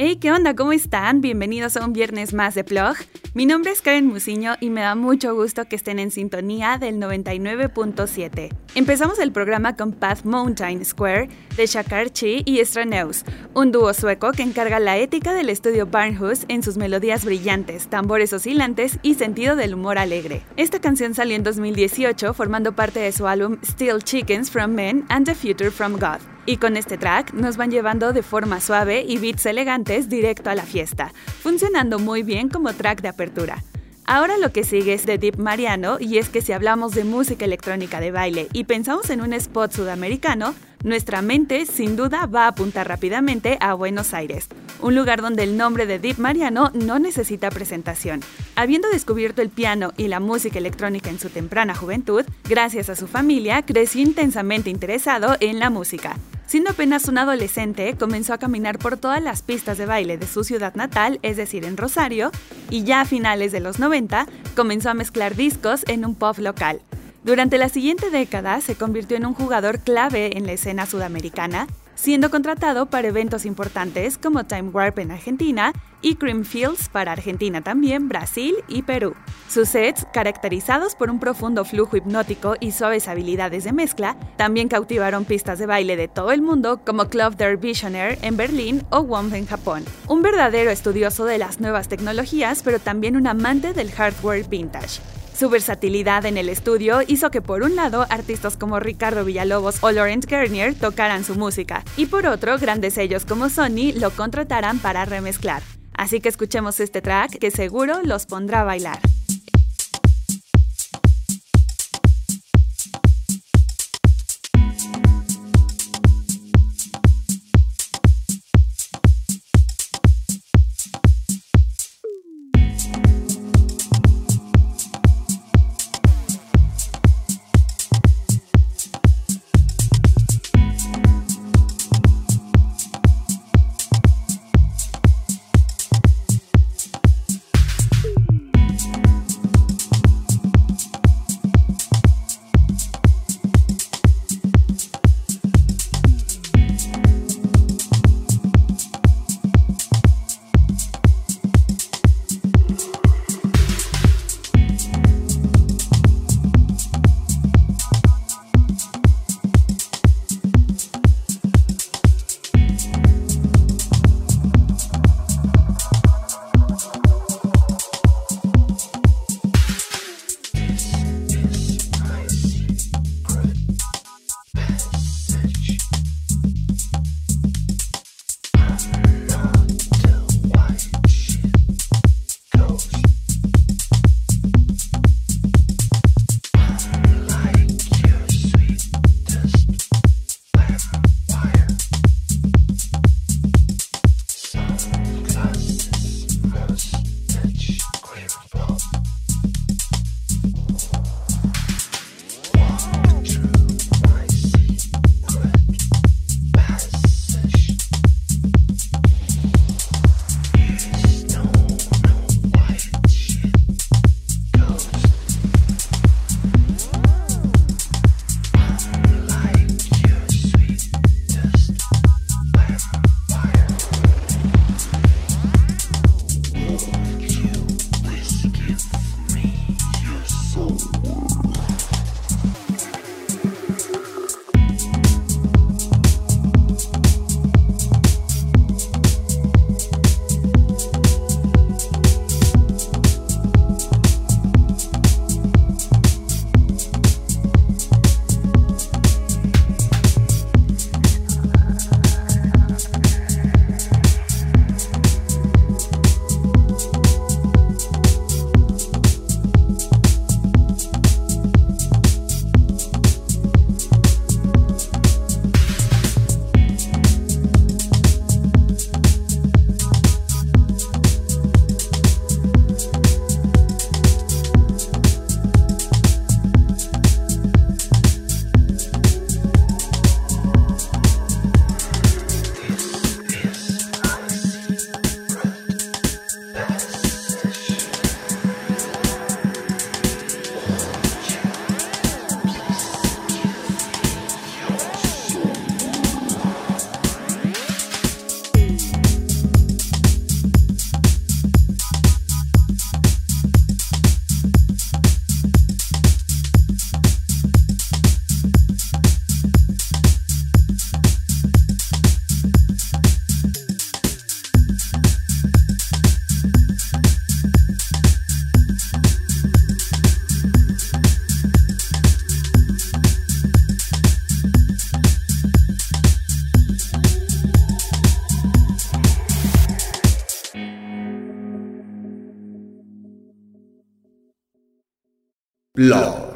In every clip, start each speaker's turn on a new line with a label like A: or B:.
A: Hey, ¿qué onda? ¿Cómo están? Bienvenidos a un viernes más de Plog. Mi nombre es Karen Musiño y me da mucho gusto que estén en sintonía del 99.7. Empezamos el programa con Path Mountain Square de Shakar Chi y Straneus, un dúo sueco que encarga la ética del estudio Barnhus en sus melodías brillantes, tambores oscilantes y sentido del humor alegre. Esta canción salió en 2018 formando parte de su álbum Still Chickens from Men and the Future from God. Y con este track nos van llevando de forma suave y beats elegantes directo a la fiesta, funcionando muy bien como track de apertura. Ahora lo que sigue es de Deep Mariano y es que si hablamos de música electrónica de baile y pensamos en un spot sudamericano, nuestra mente sin duda va a apuntar rápidamente a Buenos Aires, un lugar donde el nombre de Deep Mariano no necesita presentación. Habiendo descubierto el piano y la música electrónica en su temprana juventud, gracias a su familia creció intensamente interesado en la música. Siendo apenas un adolescente, comenzó a caminar por todas las pistas de baile de su ciudad natal, es decir, en Rosario, y ya a finales de los 90 comenzó a mezclar discos en un pub local. Durante la siguiente década se convirtió en un jugador clave en la escena sudamericana, siendo contratado para eventos importantes como Time Warp en Argentina y Creamfields para Argentina también, Brasil y Perú. Sus sets, caracterizados por un profundo flujo hipnótico y suaves habilidades de mezcla, también cautivaron pistas de baile de todo el mundo como Club der Visionaire en Berlín o WOMF en Japón. Un verdadero estudioso de las nuevas tecnologías, pero también un amante del hardware vintage. Su versatilidad en el estudio hizo que por un lado artistas como Ricardo Villalobos o Laurent Garnier tocaran su música y por otro grandes sellos como Sony lo contrataran para remezclar. Así que escuchemos este track que seguro los pondrá a bailar.
B: Blog.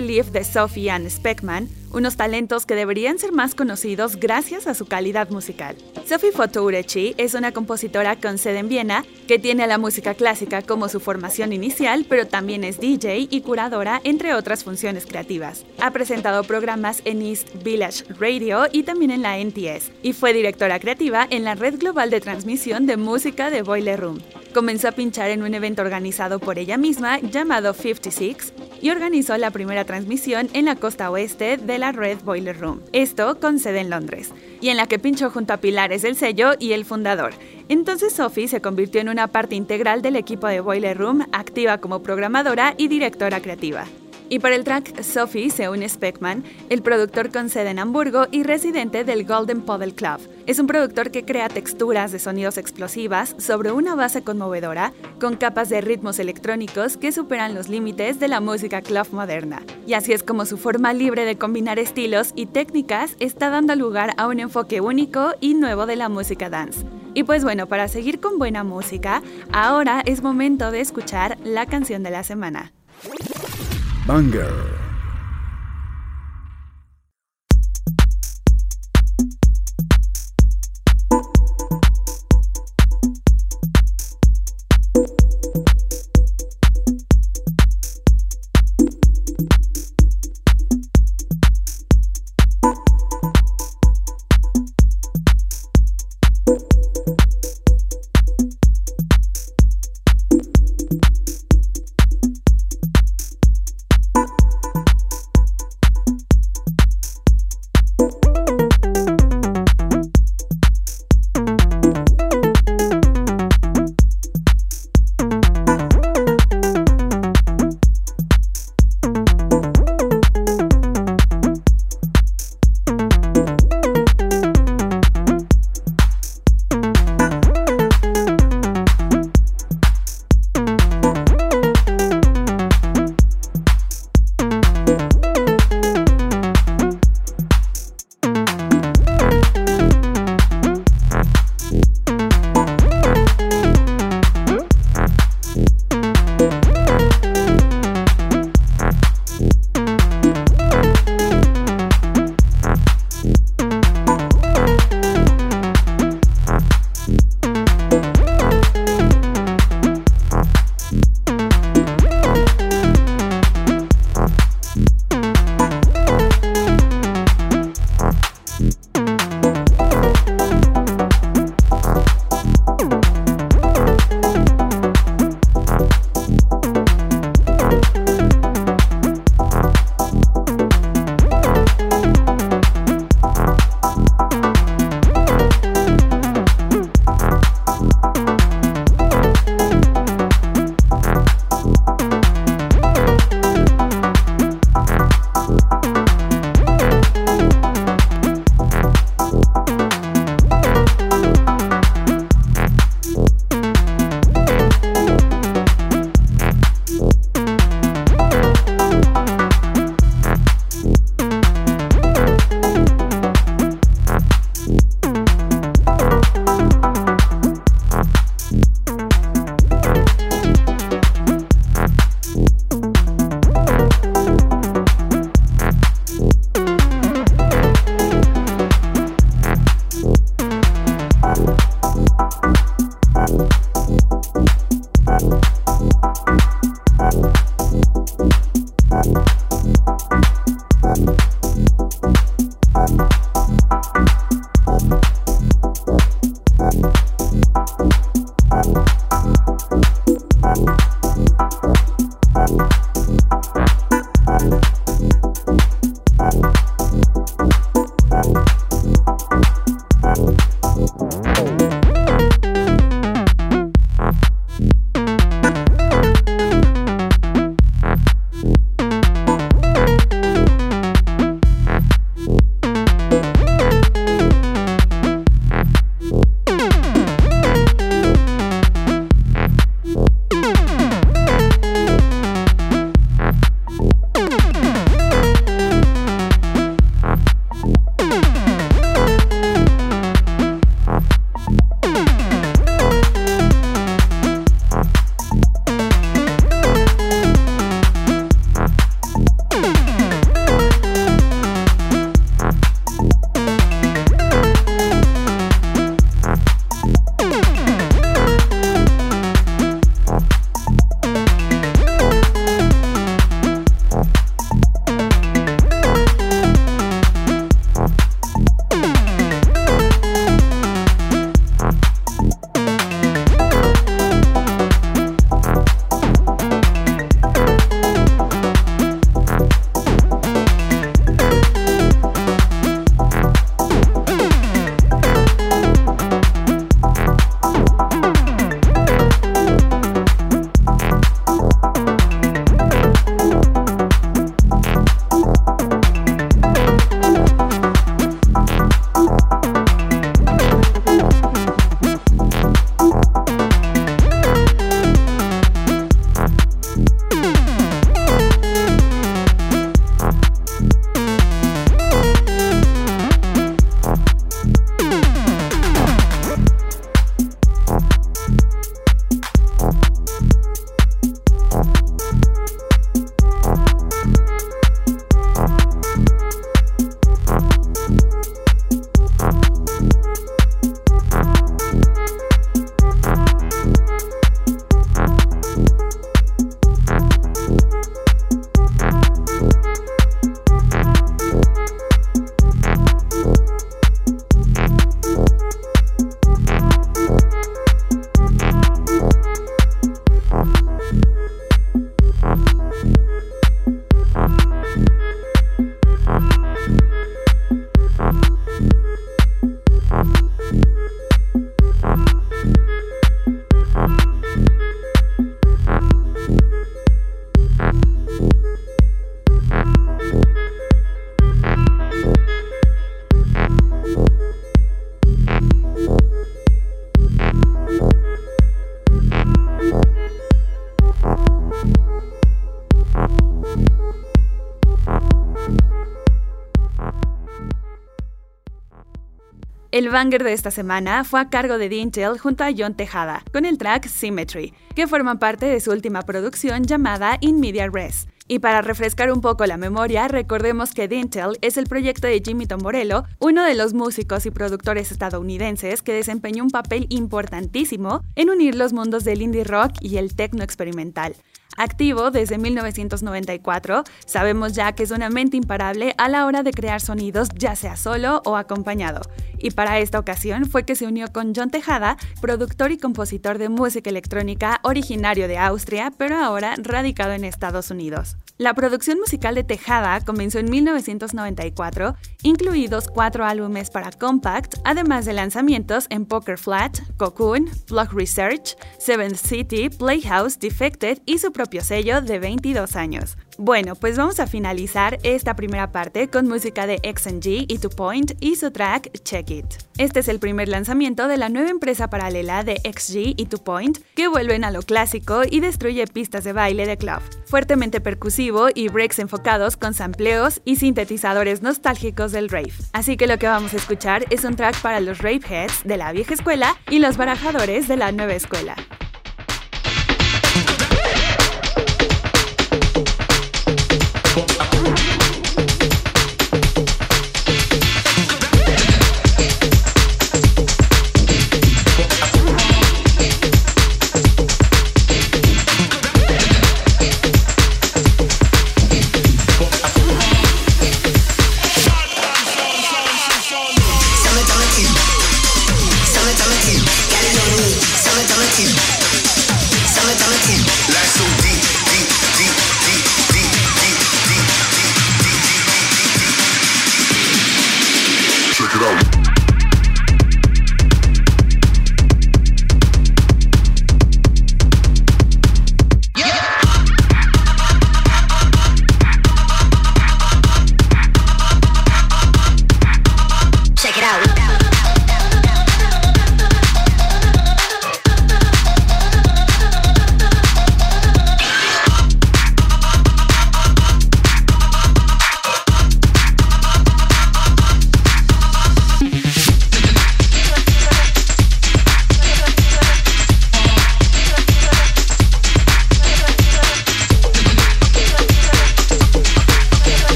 A: De Sophie Ann Speckman, unos talentos que deberían ser más conocidos gracias a su calidad musical. Sophie Fotourechi es una compositora con sede en Viena que tiene la música clásica como su formación inicial, pero también es DJ y curadora, entre otras funciones creativas. Ha presentado programas en East Village Radio y también en la NTS, y fue directora creativa en la red global de transmisión de música de Boiler Room. Comenzó a pinchar en un evento organizado por ella misma llamado 56 y organizó la primera transmisión en la costa oeste de la Red Boiler Room, esto con sede en Londres, y en la que pinchó junto a pilares del sello y el fundador. Entonces Sophie se convirtió en una parte integral del equipo de Boiler Room, activa como programadora y directora creativa. Y para el track Sophie se une Speckman, el productor con sede en Hamburgo y residente del Golden Puddle Club. Es un productor que crea texturas de sonidos explosivas sobre una base conmovedora, con capas de ritmos electrónicos que superan los límites de la música club moderna. Y así es como su forma libre de combinar estilos y técnicas está dando lugar a un enfoque único y nuevo de la música dance. Y pues bueno, para seguir con buena música, ahora es momento de escuchar la canción de la semana.
B: Banger.
A: El banger de esta semana fue a cargo de Dintel junto a John Tejada, con el track Symmetry, que forma parte de su última producción llamada In Media Res. Y para refrescar un poco la memoria, recordemos que Dintel es el proyecto de Jimmy Tomborello, uno de los músicos y productores estadounidenses que desempeñó un papel importantísimo en unir los mundos del indie rock y el techno experimental. Activo desde 1994, sabemos ya que es una mente imparable a la hora de crear sonidos, ya sea solo o acompañado. Y para esta ocasión fue que se unió con John Tejada, productor y compositor de música electrónica originario de Austria, pero ahora radicado en Estados Unidos. La producción musical de Tejada comenzó en 1994, incluidos cuatro álbumes para Compact, además de lanzamientos en Poker Flat, Cocoon, Block Research, Seventh City, Playhouse, Defected y su propio sello de 22 años. Bueno, pues vamos a finalizar esta primera parte con música de XNG y Two Point y su track Check It. Este es el primer lanzamiento de la nueva empresa paralela de XG y Two Point, que vuelven a lo clásico y destruye pistas de baile de club, fuertemente percusivo y breaks enfocados con sampleos y sintetizadores nostálgicos del rave. Así que lo que vamos a escuchar es un track para los rave heads de la vieja escuela y los barajadores de la nueva escuela.
C: Check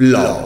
B: Blog.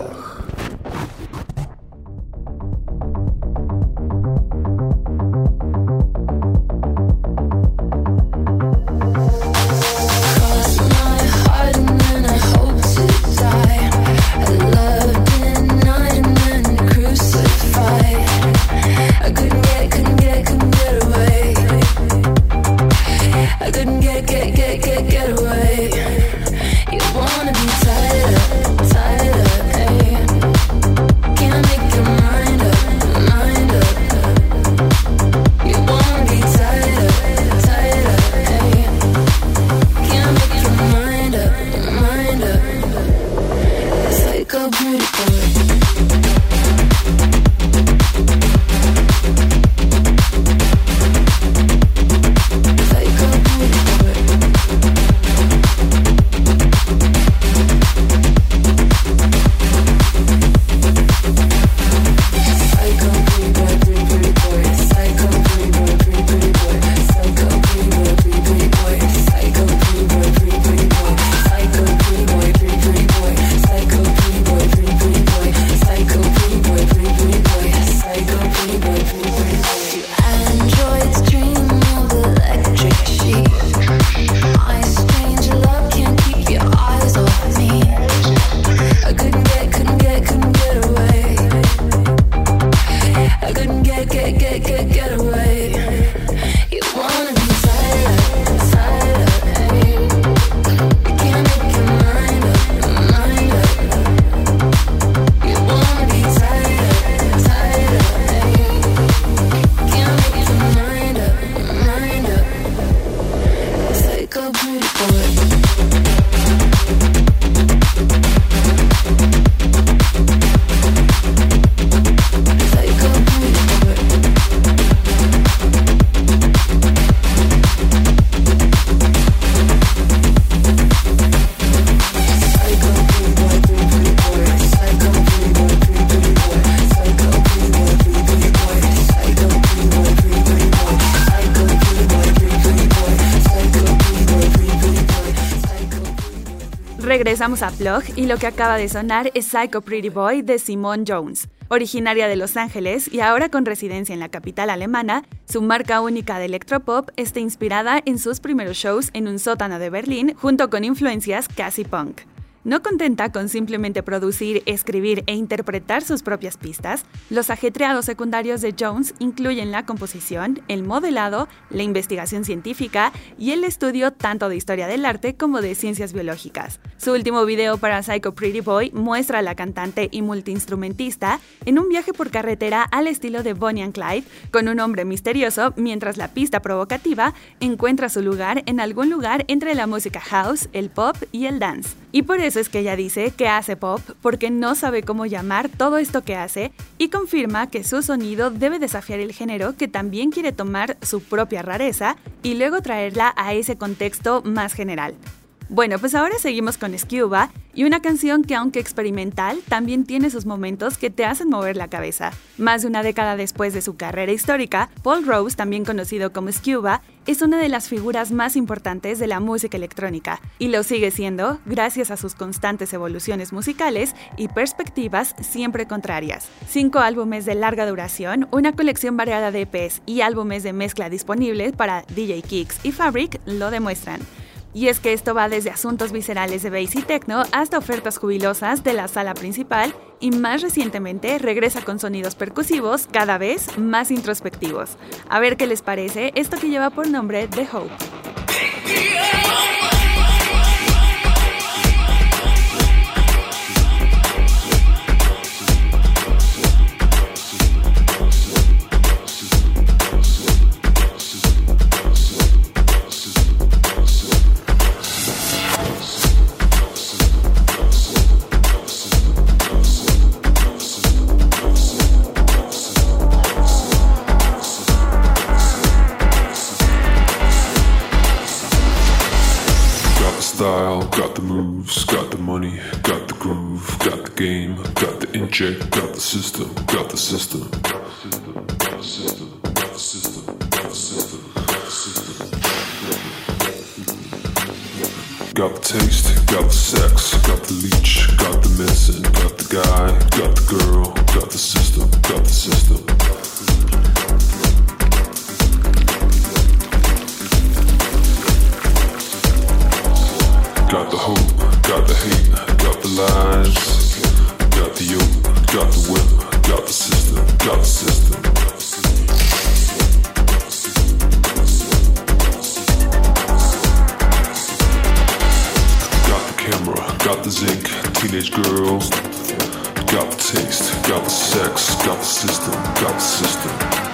A: Regresamos a Plug y lo que acaba de sonar es Psycho Pretty Boy de Simone Jones. Originaria de Los Ángeles y ahora con residencia en la capital alemana, su marca única de electropop está inspirada en sus primeros shows en un sótano de Berlín junto con influencias casi punk. No contenta con simplemente producir, escribir e interpretar sus propias pistas, los ajetreados secundarios de Jones incluyen la composición, el modelado, la investigación científica y el estudio tanto de historia del arte como de ciencias biológicas. Su último video para Psycho Pretty Boy muestra a la cantante y multiinstrumentista en un viaje por carretera al estilo de Bonnie and Clyde, con un hombre misterioso, mientras la pista provocativa encuentra su lugar en algún lugar entre la música house, el pop y el dance. Y por eso es que ella dice que hace pop porque no sabe cómo llamar todo esto que hace y confirma que su sonido debe desafiar el género que también quiere tomar su propia rareza y luego traerla a ese contexto más general. Bueno, pues ahora seguimos con Scuba y una canción que aunque experimental, también tiene sus momentos que te hacen mover la cabeza. Más de una década después de su carrera histórica, Paul Rose, también conocido como Scuba, es una de las figuras más importantes de la música electrónica y lo sigue siendo gracias a sus constantes evoluciones musicales y perspectivas siempre contrarias. Cinco álbumes de larga duración, una colección variada de EPs y álbumes de mezcla disponibles para DJ Kicks y Fabric lo demuestran. Y es que esto va desde asuntos viscerales de bass y techno hasta ofertas jubilosas de la sala principal y más recientemente regresa con sonidos percusivos cada vez más introspectivos. A ver qué les parece esto que lleva por nombre The Hope.
C: Style, got the moves, got the money, got the groove, got the game, got the inject, got the system, got the system. Got the taste, got the system, got the system. Got taste, got sex, got the leech, got the medicine, got the guy, got the girl, got the system, got the system. Got the hope, got the hate, got the lies, got the yoke, got the whip, got the system, got the system. Got the camera, got the zinc, teenage girls, got the taste, got the sex, got the system, got the system.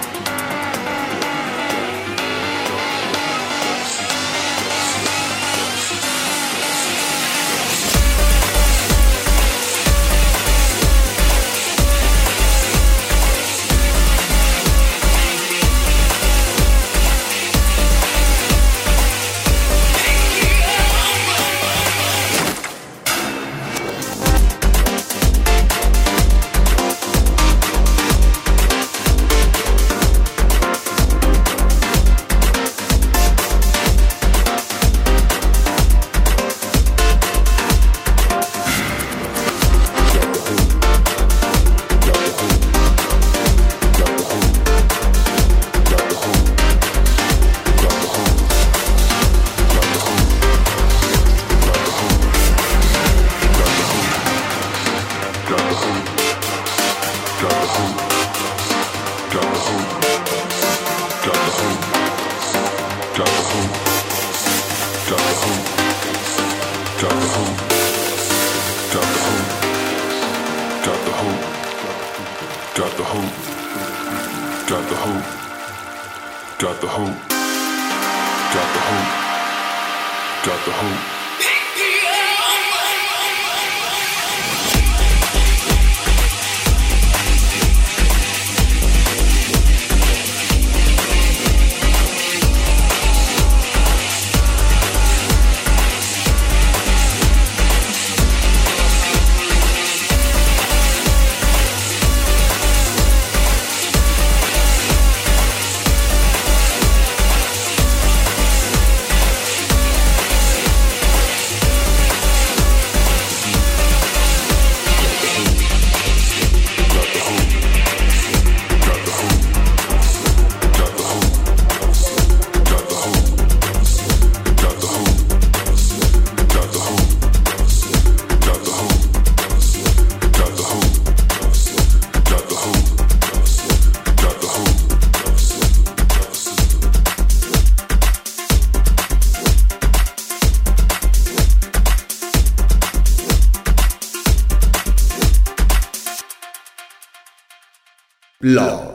B: Blog.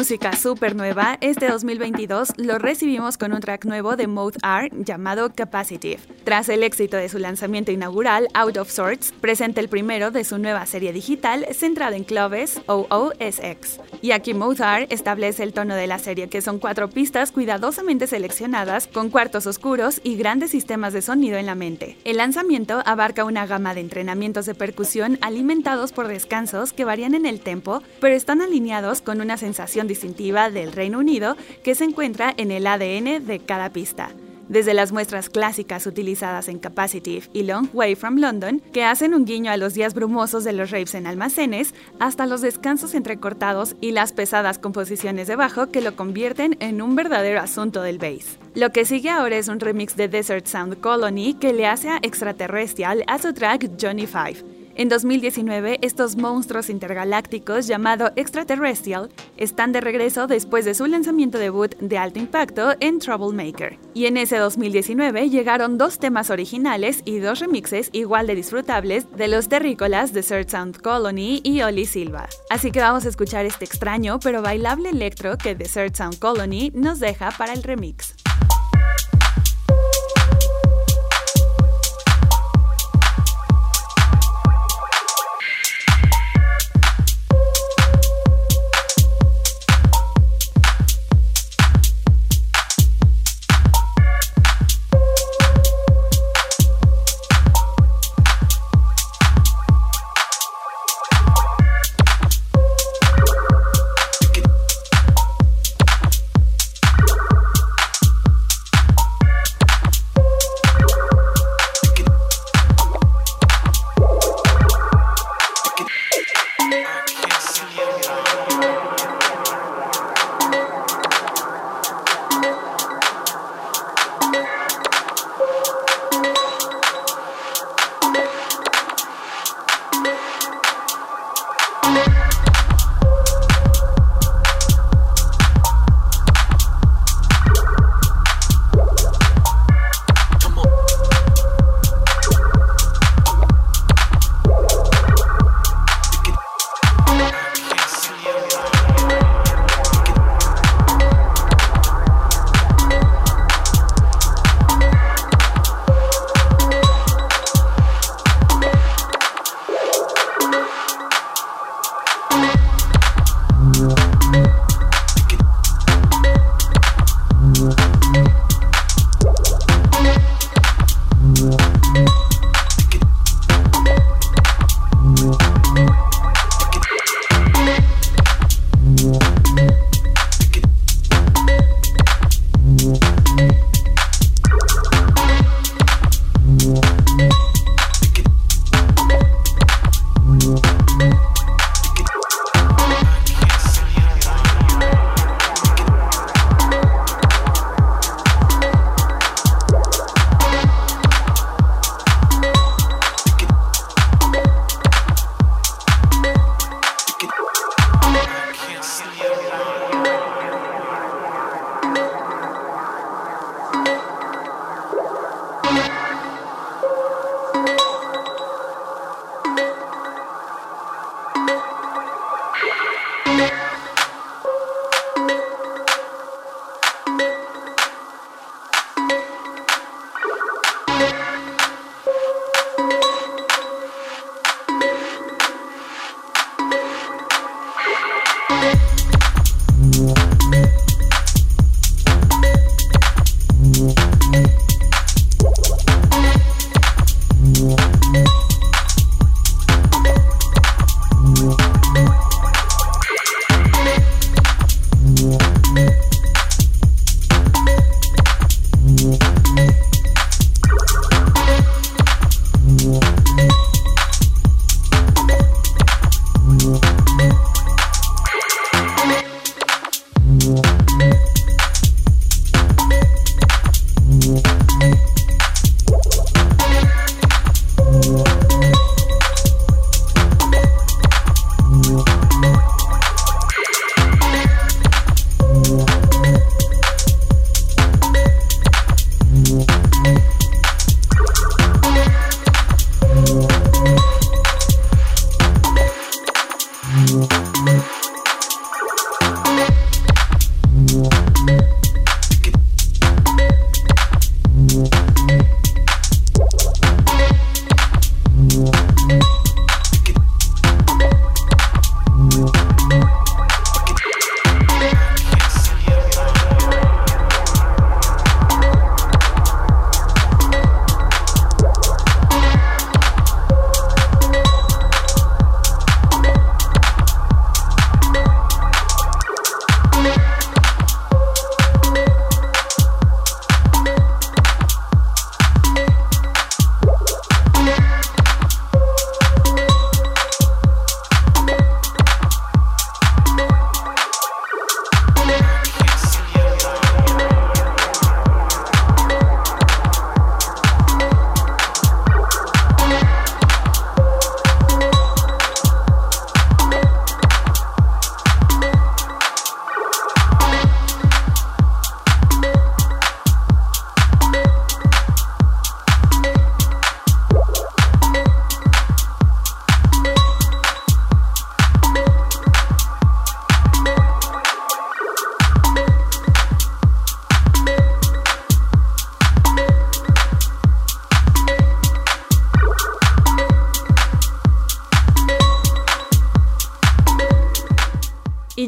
A: Música súper nueva, este 2022 lo recibimos con un track nuevo de Mode R llamado Capacitive. Tras el éxito de su lanzamiento inaugural, Out of Sorts, presenta el primero de su nueva serie digital centrada en clubes OOSX. Y aquí Mode R establece el tono de la serie, que son cuatro pistas cuidadosamente seleccionadas con cuartos oscuros y grandes sistemas de sonido en la mente. El lanzamiento abarca una gama de entrenamientos de percusión alimentados por descansos que varían en el tempo, pero están alineados con una sensación distintiva del Reino Unido que se encuentra en el ADN de cada pista. Desde las muestras clásicas utilizadas en Capacitive y Long Way from London, que hacen un guiño a los días brumosos de los raves en almacenes, hasta los descansos entrecortados y las pesadas composiciones de bajo que lo convierten en un verdadero asunto del bass. Lo que sigue ahora es un remix de Desert Sound Colony que le hace a Extraterrestrial a su track Johnny Five. En 2019, estos monstruos intergalácticos llamado Extraterrestrial están de regreso después de su lanzamiento debut de alto impacto en Troublemaker. Y en ese 2019 llegaron dos temas originales y dos remixes igual de disfrutables de los terrícolas Desert Sound Colony y Oli Silva. Así que vamos a escuchar este extraño pero bailable electro que Desert Sound Colony nos deja para el remix.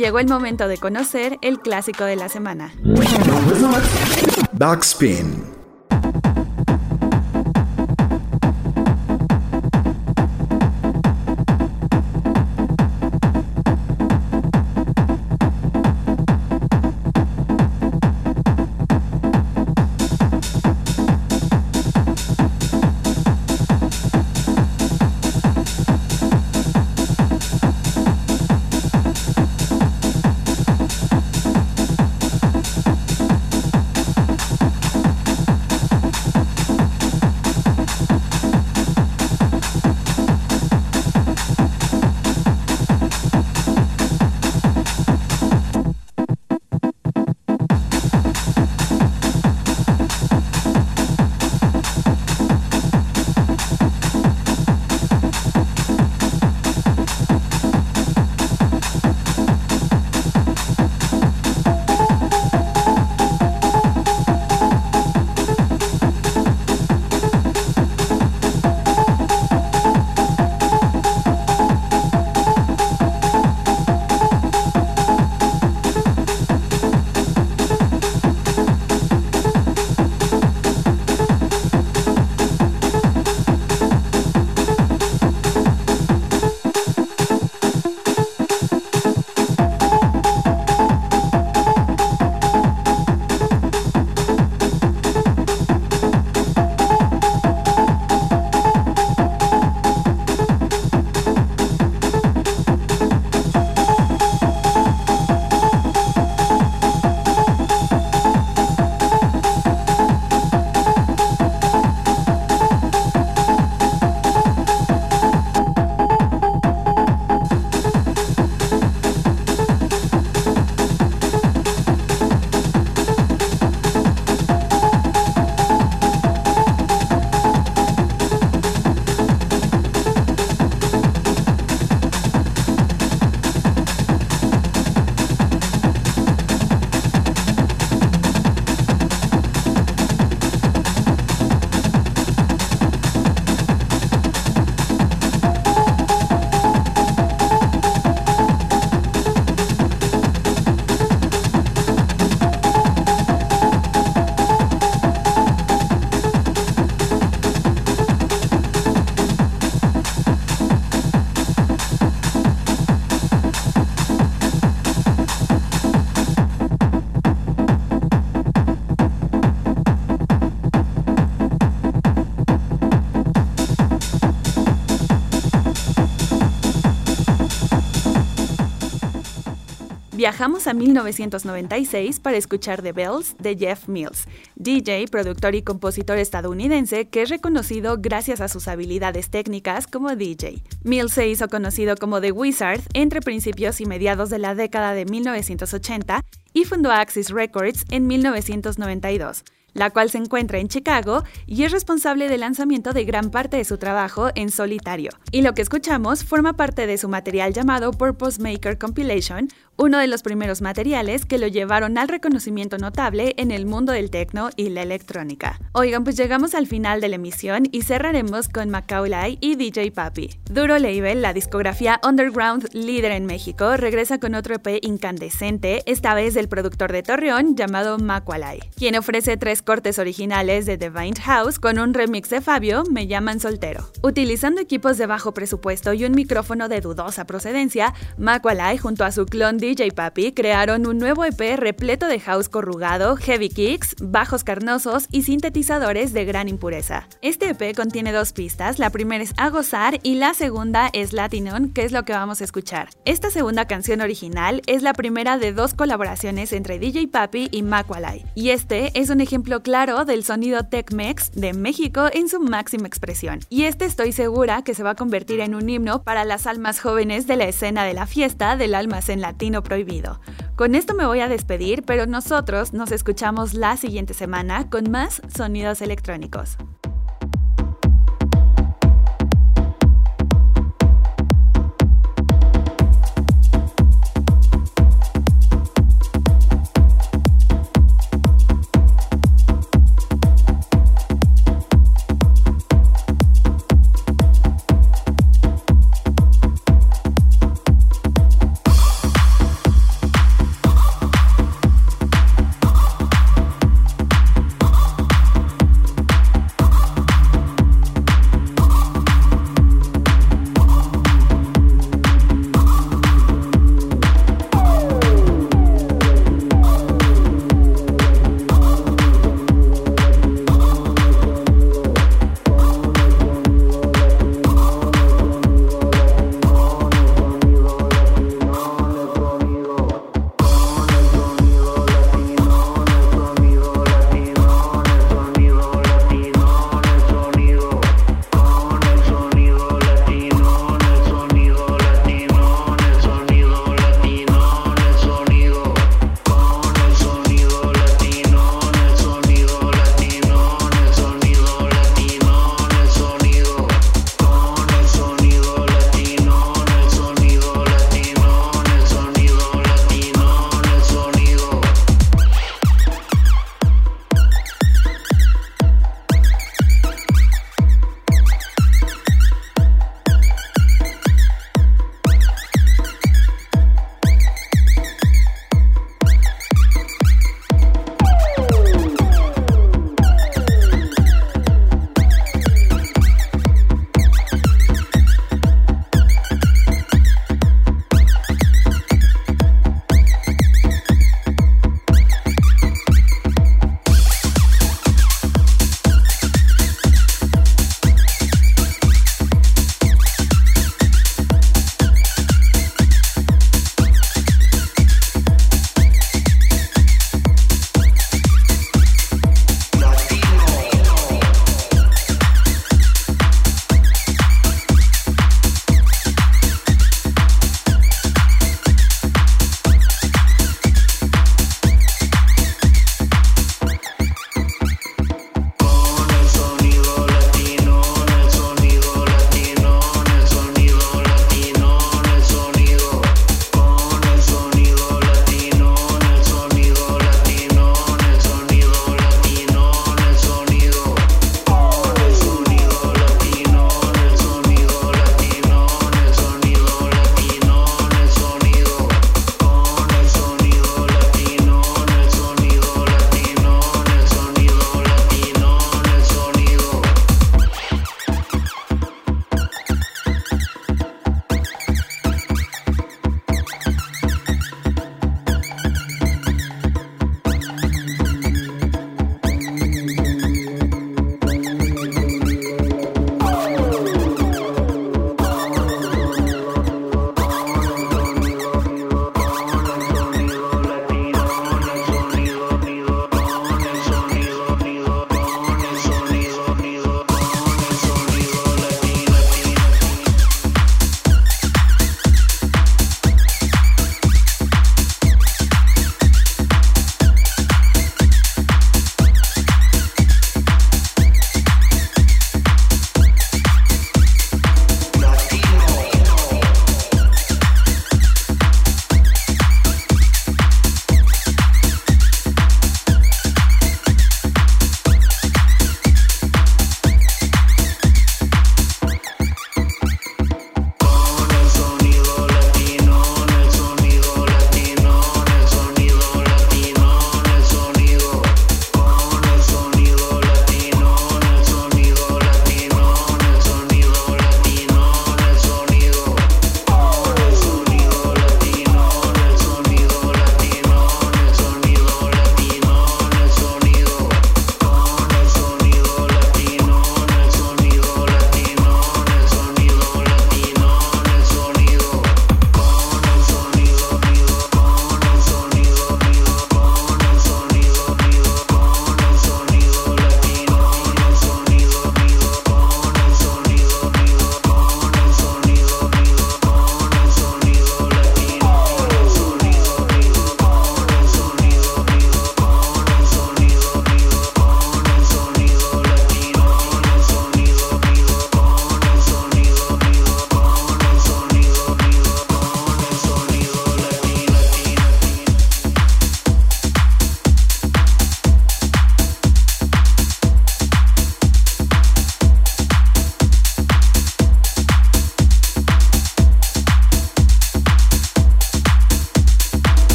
A: Llegó el momento de conocer el clásico de la semana.
D: Backspin.
A: Viajamos a 1996 para escuchar The Bells de Jeff Mills, DJ, productor y compositor estadounidense que es reconocido gracias a sus habilidades técnicas como DJ. Mills se hizo conocido como The Wizard entre principios y mediados de la década de 1980 y fundó Axis Records en 1992 la cual se encuentra en Chicago y es responsable del lanzamiento de gran parte de su trabajo en solitario. Y lo que escuchamos forma parte de su material llamado Purpose Maker Compilation, uno de los primeros materiales que lo llevaron al reconocimiento notable en el mundo del techno y la electrónica. Oigan, pues llegamos al final de la emisión y cerraremos con Macaulay y DJ Papi. Duro Label, la discografía underground líder en México, regresa con otro EP incandescente, esta vez del productor de Torreón llamado Macaulay, quien ofrece tres cortes originales de Divine House con un remix de Fabio, Me llaman soltero. Utilizando equipos de bajo presupuesto y un micrófono de dudosa procedencia, Macaulay junto a su clon DJ Papi crearon un nuevo EP repleto de house corrugado, heavy kicks, bajos carnosos y sintetizadores de gran impureza. Este EP contiene dos pistas, la primera es A Gozar y la segunda es Latinon, que es lo que vamos a escuchar. Esta segunda canción original es la primera de dos colaboraciones entre DJ Papi y Macaulay, y este es un ejemplo claro del sonido Tech-Mex de México en su máxima expresión. Y este estoy segura que se va a convertir en un himno para las almas jóvenes de la escena de la fiesta del almacén latino prohibido. Con esto me voy a despedir, pero nosotros nos escuchamos la siguiente semana con más sonidos electrónicos.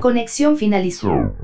E: Conexión finalizó.